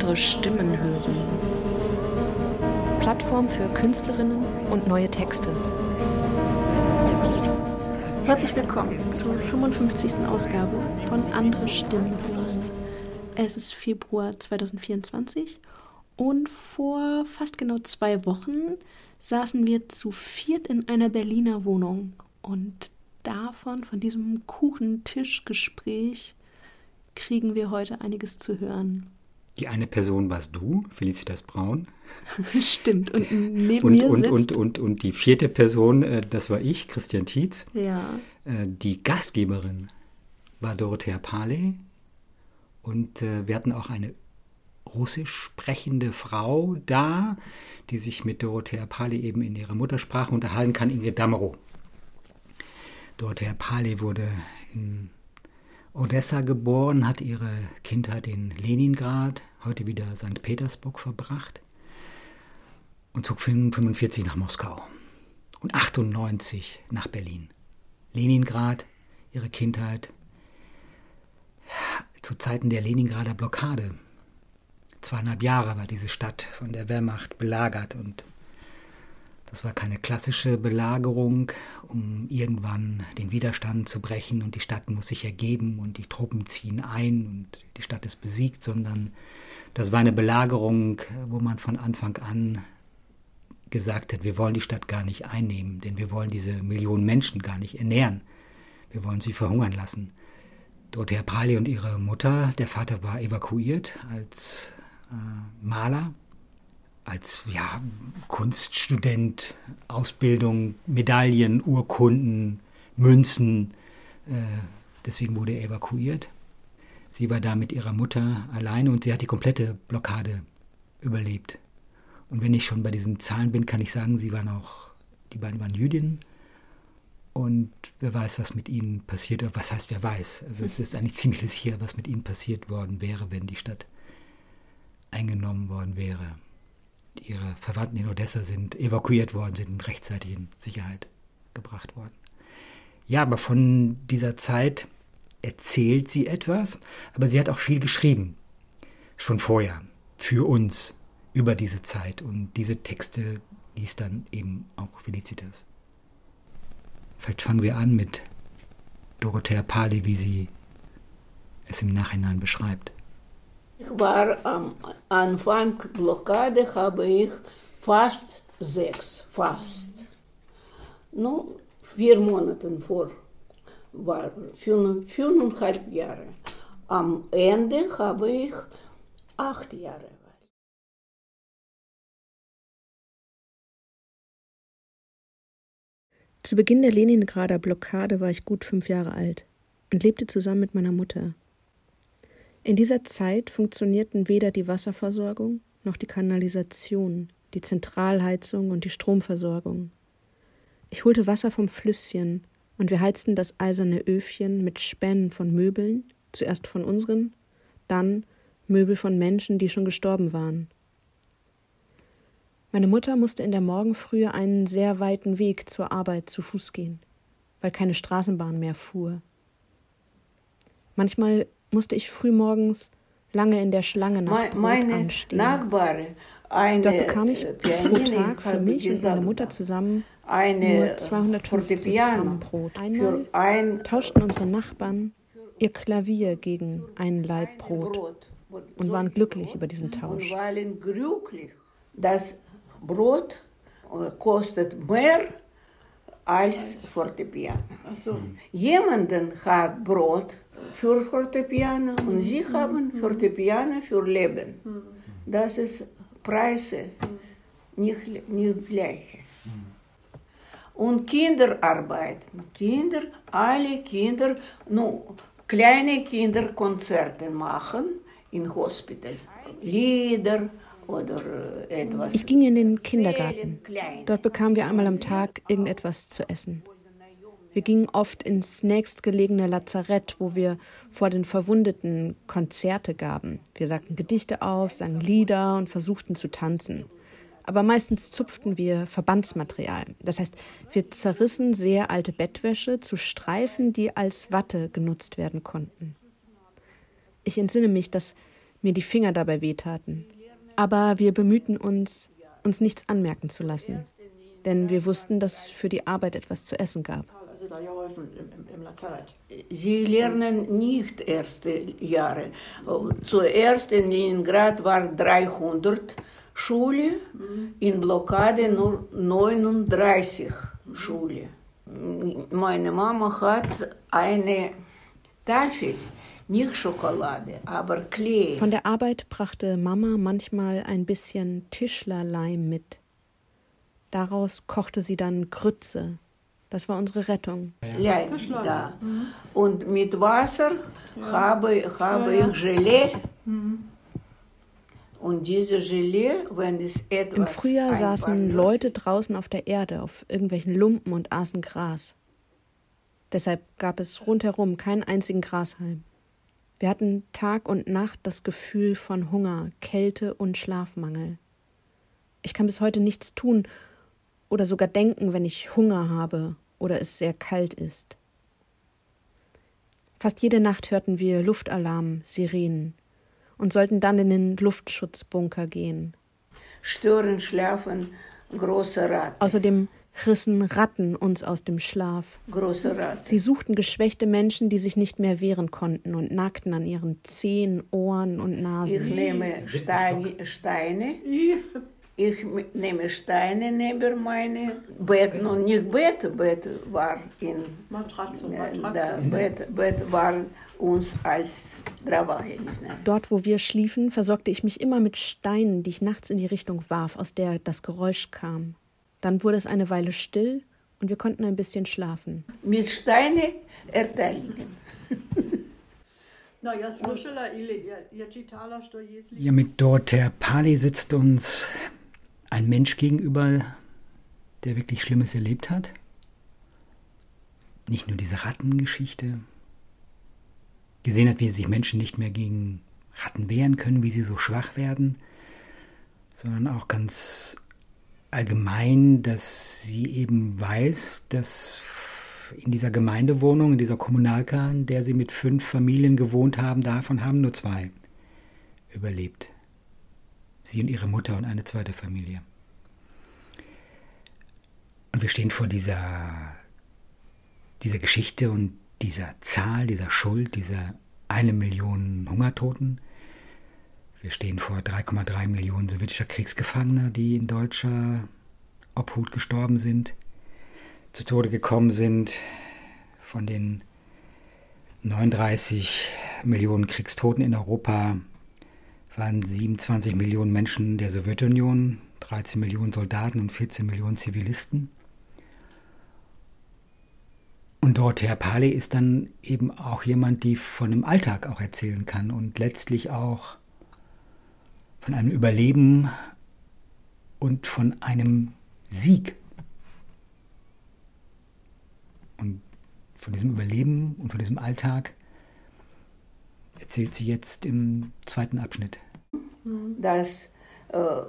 andere Stimmen hören. Plattform für Künstlerinnen und neue Texte. Herzlich willkommen zur 55. Ausgabe von Andere Stimmen hören. Es ist Februar 2024 und vor fast genau zwei Wochen saßen wir zu viert in einer Berliner Wohnung und davon, von diesem Kuchentischgespräch, kriegen wir heute einiges zu hören. Die eine Person warst du, Felicitas Braun. Stimmt, und neben und, mir und, sitzt... Und, und, und die vierte Person, äh, das war ich, Christian Tietz. Ja. Äh, die Gastgeberin war Dorothea Paley. Und äh, wir hatten auch eine russisch sprechende Frau da, die sich mit Dorothea Paley eben in ihrer Muttersprache unterhalten kann, Ingrid Damerow. Dorothea Paley wurde in Odessa geboren, hat ihre Kindheit in Leningrad, heute wieder St. Petersburg verbracht und zog 45 nach Moskau und 98 nach Berlin. Leningrad, ihre Kindheit zu Zeiten der Leningrader Blockade. Zweieinhalb Jahre war diese Stadt von der Wehrmacht belagert und das war keine klassische Belagerung, um irgendwann den Widerstand zu brechen und die Stadt muss sich ergeben und die Truppen ziehen ein und die Stadt ist besiegt, sondern das war eine Belagerung, wo man von Anfang an gesagt hat, wir wollen die Stadt gar nicht einnehmen, denn wir wollen diese Millionen Menschen gar nicht ernähren. Wir wollen sie verhungern lassen. Dorothea Prali und ihre Mutter, der Vater war evakuiert als äh, Maler als ja, Kunststudent, Ausbildung, Medaillen, Urkunden, Münzen. Äh, deswegen wurde er evakuiert. Sie war da mit ihrer Mutter alleine und sie hat die komplette Blockade überlebt. Und wenn ich schon bei diesen Zahlen bin, kann ich sagen, sie waren auch, die beiden waren Jüdinnen. Und wer weiß, was mit ihnen passiert, oder was heißt, wer weiß. Also es ist eigentlich ziemlich sicher, was mit ihnen passiert worden wäre, wenn die Stadt eingenommen worden wäre ihre Verwandten in Odessa sind evakuiert worden, sind rechtzeitig in Sicherheit gebracht worden. Ja, aber von dieser Zeit erzählt sie etwas, aber sie hat auch viel geschrieben, schon vorher, für uns, über diese Zeit. Und diese Texte liest dann eben auch Felicitas. Vielleicht fangen wir an mit Dorothea Pali, wie sie es im Nachhinein beschreibt. Ich war am Anfang Blockade, habe ich fast sechs, fast. No, vier Monate vor, war fünf, fünfeinhalb Jahre. Am Ende habe ich acht Jahre. Zu Beginn der Leningrader Blockade war ich gut fünf Jahre alt und lebte zusammen mit meiner Mutter. In dieser Zeit funktionierten weder die Wasserversorgung noch die Kanalisation, die Zentralheizung und die Stromversorgung. Ich holte Wasser vom Flüsschen und wir heizten das eiserne Öfchen mit Spänen von Möbeln, zuerst von unseren, dann Möbel von Menschen, die schon gestorben waren. Meine Mutter musste in der Morgenfrühe einen sehr weiten Weg zur Arbeit zu Fuß gehen, weil keine Straßenbahn mehr fuhr. Manchmal musste ich frühmorgens lange in der Schlange nach Brot meine anstehen. Nachbarin, eine Dort bekam ich äh, pro Tag für mich und meine Mutter zusammen eine nur 250 Fortepiano Gramm Brot. für Einmal ein tauschten unsere Nachbarn ihr Klavier gegen einen Laib Brot und waren glücklich über diesen Tausch. Das Brot äh, kostet mehr als Fortepiano. Jemanden hat Brot für Fortepiano und sie haben Fortepiano für Leben. Das ist Preise nicht, nicht gleiche. Und Kinder arbeiten. Kinder, alle Kinder, no, kleine Kinder Konzerte machen in Hospital. Lieder oder äh, etwas. Ich ging in den Kindergarten. Dort bekamen wir einmal am Tag irgendetwas zu essen. Wir gingen oft ins nächstgelegene Lazarett, wo wir vor den Verwundeten Konzerte gaben. Wir sagten Gedichte auf, sangen Lieder und versuchten zu tanzen. Aber meistens zupften wir Verbandsmaterial. Das heißt, wir zerrissen sehr alte Bettwäsche zu Streifen, die als Watte genutzt werden konnten. Ich entsinne mich, dass mir die Finger dabei wehtaten. Aber wir bemühten uns, uns nichts anmerken zu lassen, denn wir wussten, dass es für die Arbeit etwas zu essen gab. Sie lernen nicht erste Jahre. Zuerst in Leningrad war 300 Schule, in Blockade nur 39 Schule. Meine Mama hat eine Tafel, nicht Schokolade, aber Klee. Von der Arbeit brachte Mama manchmal ein bisschen Tischlerleim mit. Daraus kochte sie dann Grütze. Das war unsere Rettung. Ja, da. Und mit Wasser ja. habe, habe ja, ja. ich Gelee. Mhm. Und diese Gelee, wenn es etwas. Im Frühjahr saßen Leute draußen auf der Erde, auf irgendwelchen Lumpen und aßen Gras. Deshalb gab es rundherum keinen einzigen Grashalm. Wir hatten Tag und Nacht das Gefühl von Hunger, Kälte und Schlafmangel. Ich kann bis heute nichts tun oder sogar denken, wenn ich Hunger habe oder es sehr kalt ist. Fast jede Nacht hörten wir Luftalarm, Sirenen und sollten dann in den Luftschutzbunker gehen. Stören, schlafen, große Ratten. Außerdem rissen Ratten uns aus dem Schlaf. Große Ratten. Sie suchten geschwächte Menschen, die sich nicht mehr wehren konnten und nagten an ihren Zehen, Ohren und Nasen. Ich nehme Steine, Steine ich nehme Steine neben meine Betten und nicht Bett, Bett war in Matratze, Matratze. Bett, Bett war uns als. Dort, wo wir schliefen, versorgte ich mich immer mit Steinen, die ich nachts in die Richtung warf, aus der das Geräusch kam. Dann wurde es eine Weile still und wir konnten ein bisschen schlafen. Mit Steine erteilen. Ja, mit Dorothea Pali sitzt uns ein Mensch gegenüber, der wirklich Schlimmes erlebt hat. Nicht nur diese Rattengeschichte, gesehen hat, wie sich Menschen nicht mehr gegen Ratten wehren können, wie sie so schwach werden, sondern auch ganz allgemein, dass sie eben weiß, dass in dieser Gemeindewohnung, in dieser Kommunalka, in der sie mit fünf Familien gewohnt haben, davon haben nur zwei überlebt. Sie und ihre Mutter und eine zweite Familie. Und wir stehen vor dieser, dieser Geschichte und dieser Zahl, dieser Schuld, dieser eine Million Hungertoten. Wir stehen vor 3,3 Millionen sowjetischer Kriegsgefangener, die in deutscher Obhut gestorben sind, zu Tode gekommen sind. Von den 39 Millionen Kriegstoten in Europa waren 27 Millionen Menschen der Sowjetunion, 13 Millionen Soldaten und 14 Millionen Zivilisten. Und Dorothea Paley ist dann eben auch jemand, die von dem Alltag auch erzählen kann und letztlich auch von einem Überleben und von einem Sieg. Und von diesem Überleben und von diesem Alltag erzählt sie jetzt im zweiten Abschnitt. Das äh,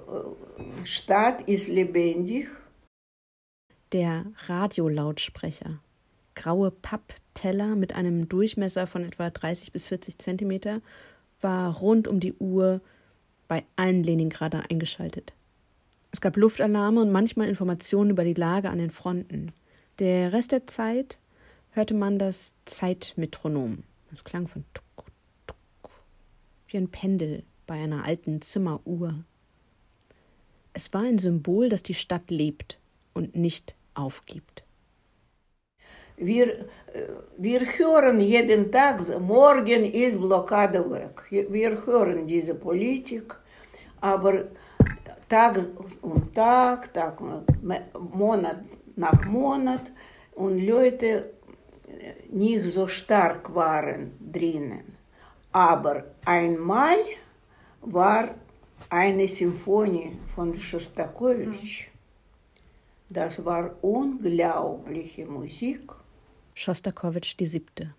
Stadt ist lebendig. Der Radiolautsprecher. Graue Pappteller mit einem Durchmesser von etwa 30 bis 40 Zentimeter war rund um die Uhr bei allen Leningrader eingeschaltet. Es gab Luftalarme und manchmal Informationen über die Lage an den Fronten. Der Rest der Zeit hörte man das Zeitmetronom. Das klang von tuk, tuk, wie ein Pendel bei einer alten Zimmeruhr. Es war ein Symbol, dass die Stadt lebt und nicht aufgibt. Wir, wir hören jeden Tag, morgen ist Blockade weg. Wir hören diese Politik, aber Tag und Tag, Tag Monat nach Monat und Leute nicht so stark waren drinnen. Aber einmal war eine Symphonie von Schostakowitsch. Das war unglaubliche Musik. Schostakowitsch die siebte.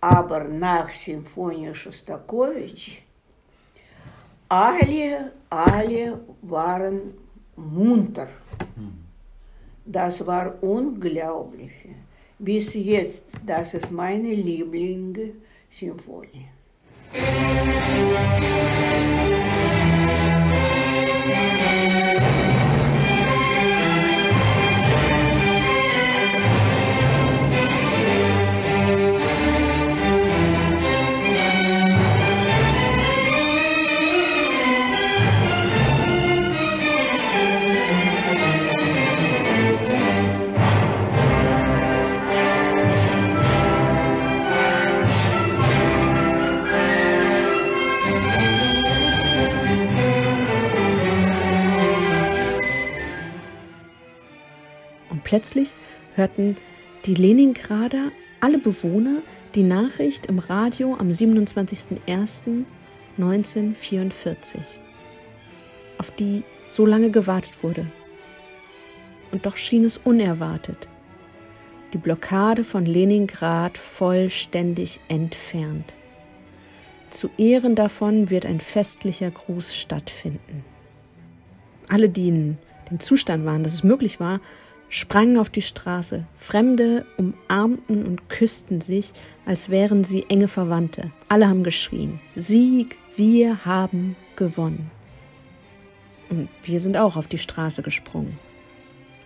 Aber nach Symphonie Schostakowitsch alle, alle waren munter. Das war unglaublich. Bis jetzt, das ist meine Lieblingssymphonie. Musik Plötzlich hörten die Leningrader, alle Bewohner, die Nachricht im Radio am 27.01.1944, auf die so lange gewartet wurde. Und doch schien es unerwartet. Die Blockade von Leningrad vollständig entfernt. Zu Ehren davon wird ein festlicher Gruß stattfinden. Alle, die in dem Zustand waren, dass es möglich war, sprangen auf die Straße. Fremde umarmten und küssten sich, als wären sie enge Verwandte. Alle haben geschrien. Sieg, wir haben gewonnen. Und wir sind auch auf die Straße gesprungen.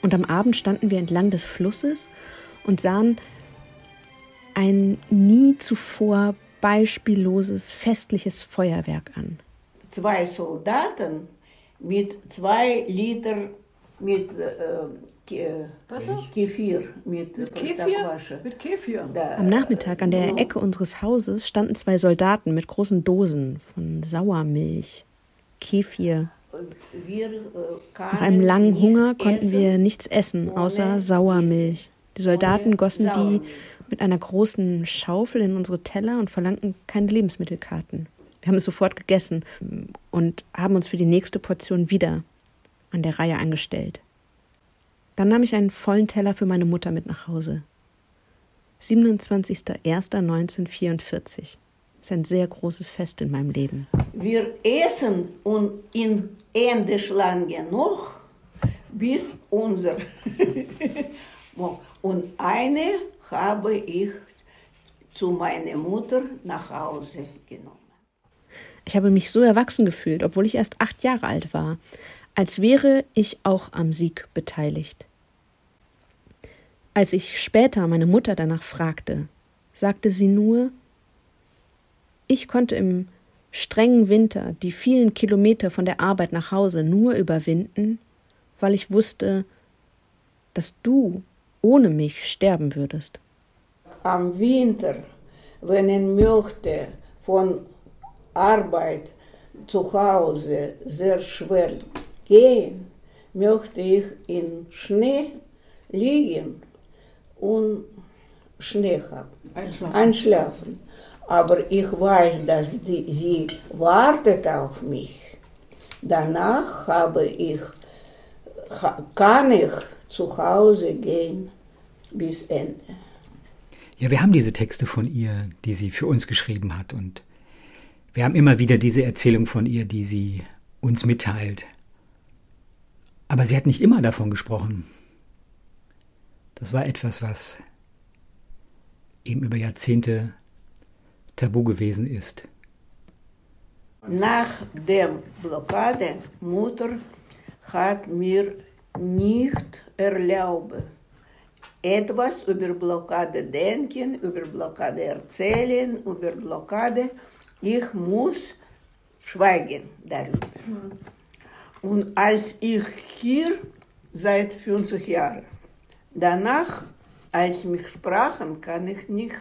Und am Abend standen wir entlang des Flusses und sahen ein nie zuvor beispielloses festliches Feuerwerk an. Zwei Soldaten mit zwei Liter mit äh, Kefir mit, mit Kefir? Mit Kefir. Am Nachmittag an der Ecke unseres Hauses standen zwei Soldaten mit großen Dosen von Sauermilch, Kefir. Äh, Nach einem langen Hunger konnten wir nichts essen, außer Sauermilch. Die Soldaten gossen die mit einer großen Schaufel in unsere Teller und verlangten keine Lebensmittelkarten. Wir haben es sofort gegessen und haben uns für die nächste Portion wieder an der Reihe angestellt. Dann nahm ich einen vollen Teller für meine Mutter mit nach Hause. 27.01.1944. ist ein sehr großes Fest in meinem Leben. Wir essen und in Ende Schlange noch bis unser. und eine habe ich zu meiner Mutter nach Hause genommen. Ich habe mich so erwachsen gefühlt, obwohl ich erst acht Jahre alt war als wäre ich auch am Sieg beteiligt. Als ich später meine Mutter danach fragte, sagte sie nur, ich konnte im strengen Winter die vielen Kilometer von der Arbeit nach Hause nur überwinden, weil ich wusste, dass du ohne mich sterben würdest. Am Winter, wenn ich möchte, von Arbeit zu Hause sehr schwer gehen, möchte ich in Schnee liegen und Schnee haben, einschlafen. einschlafen. Aber ich weiß, dass die, sie wartet auf mich. Danach habe ich, kann ich zu Hause gehen bis Ende. Ja, wir haben diese Texte von ihr, die sie für uns geschrieben hat. Und wir haben immer wieder diese Erzählung von ihr, die sie uns mitteilt. Aber sie hat nicht immer davon gesprochen. Das war etwas, was eben über Jahrzehnte tabu gewesen ist. Nach der Blockade Mutter hat mir nicht erlaubt, etwas über Blockade denken, über Blockade erzählen, über Blockade. Ich muss schweigen darüber. Und als ich hier seit 50 Jahren, danach, als mich sprachen, kann ich nicht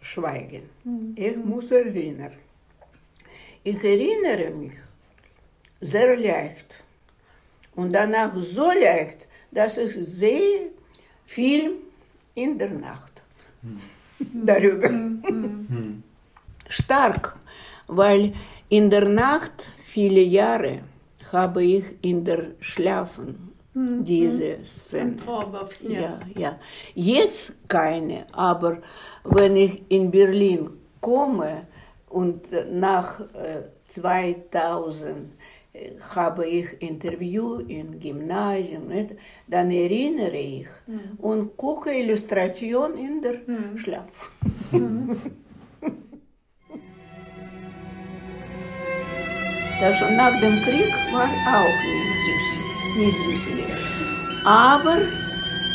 schweigen. Mhm. Ich muss erinnern. Ich erinnere mich sehr leicht. Und danach so leicht, dass ich sehe Film in der Nacht mhm. darüber. Mhm. Stark, weil in der Nacht viele Jahre habe ich in der Schlafen mhm. diese Szene. Ja. ja, ja. Jetzt keine, aber wenn ich in Berlin komme und nach äh, 2000 äh, habe ich Interview im Gymnasium, nicht? dann erinnere ich mhm. und gucke Illustration in der mhm. Schlaf. Mhm. Schon nach dem Krieg war auch nicht süß, nicht süßlich. Aber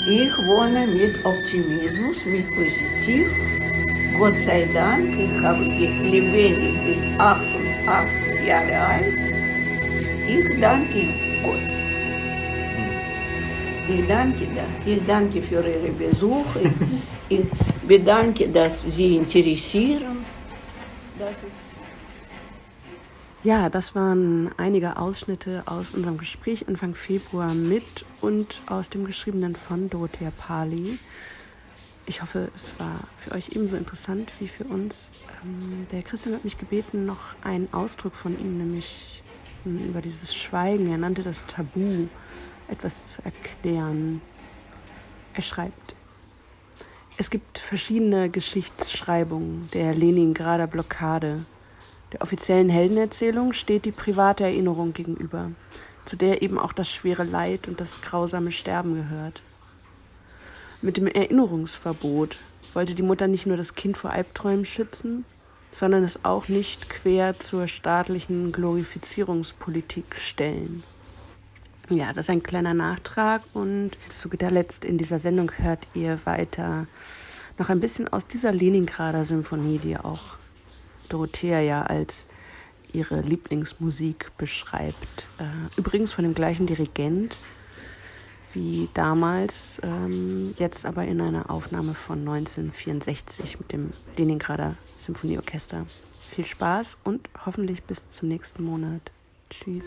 ich wohne mit Optimismus, mit Positiv. Gott sei Dank, ich habe lebendig bis 88 Jahre alt. Ich danke Gott. Ich danke, ich danke für Ihre Besuche. Ich, ich bedanke, dass Sie interessieren. Das ist ja, das waren einige Ausschnitte aus unserem Gespräch Anfang Februar mit und aus dem Geschriebenen von Dorothea Pali. Ich hoffe, es war für euch ebenso interessant wie für uns. Ähm, der Christian hat mich gebeten, noch einen Ausdruck von ihm, nämlich hm, über dieses Schweigen, er nannte das Tabu, etwas zu erklären. Er schreibt, es gibt verschiedene Geschichtsschreibungen der Leningrader Blockade der offiziellen Heldenerzählung steht die private Erinnerung gegenüber, zu der eben auch das schwere Leid und das grausame Sterben gehört. Mit dem Erinnerungsverbot wollte die Mutter nicht nur das Kind vor Albträumen schützen, sondern es auch nicht quer zur staatlichen Glorifizierungspolitik stellen. Ja, das ist ein kleiner Nachtrag und zu guter Letzt in dieser Sendung hört ihr weiter noch ein bisschen aus dieser Leningrader Symphonie, die auch Dorothea ja als ihre Lieblingsmusik beschreibt. Äh, übrigens von dem gleichen Dirigent wie damals, ähm, jetzt aber in einer Aufnahme von 1964 mit dem Leningrader Symphonieorchester. Viel Spaß und hoffentlich bis zum nächsten Monat. Tschüss.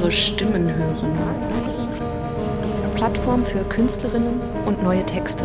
Andere Stimmen hören. Plattform für Künstlerinnen und neue Texte.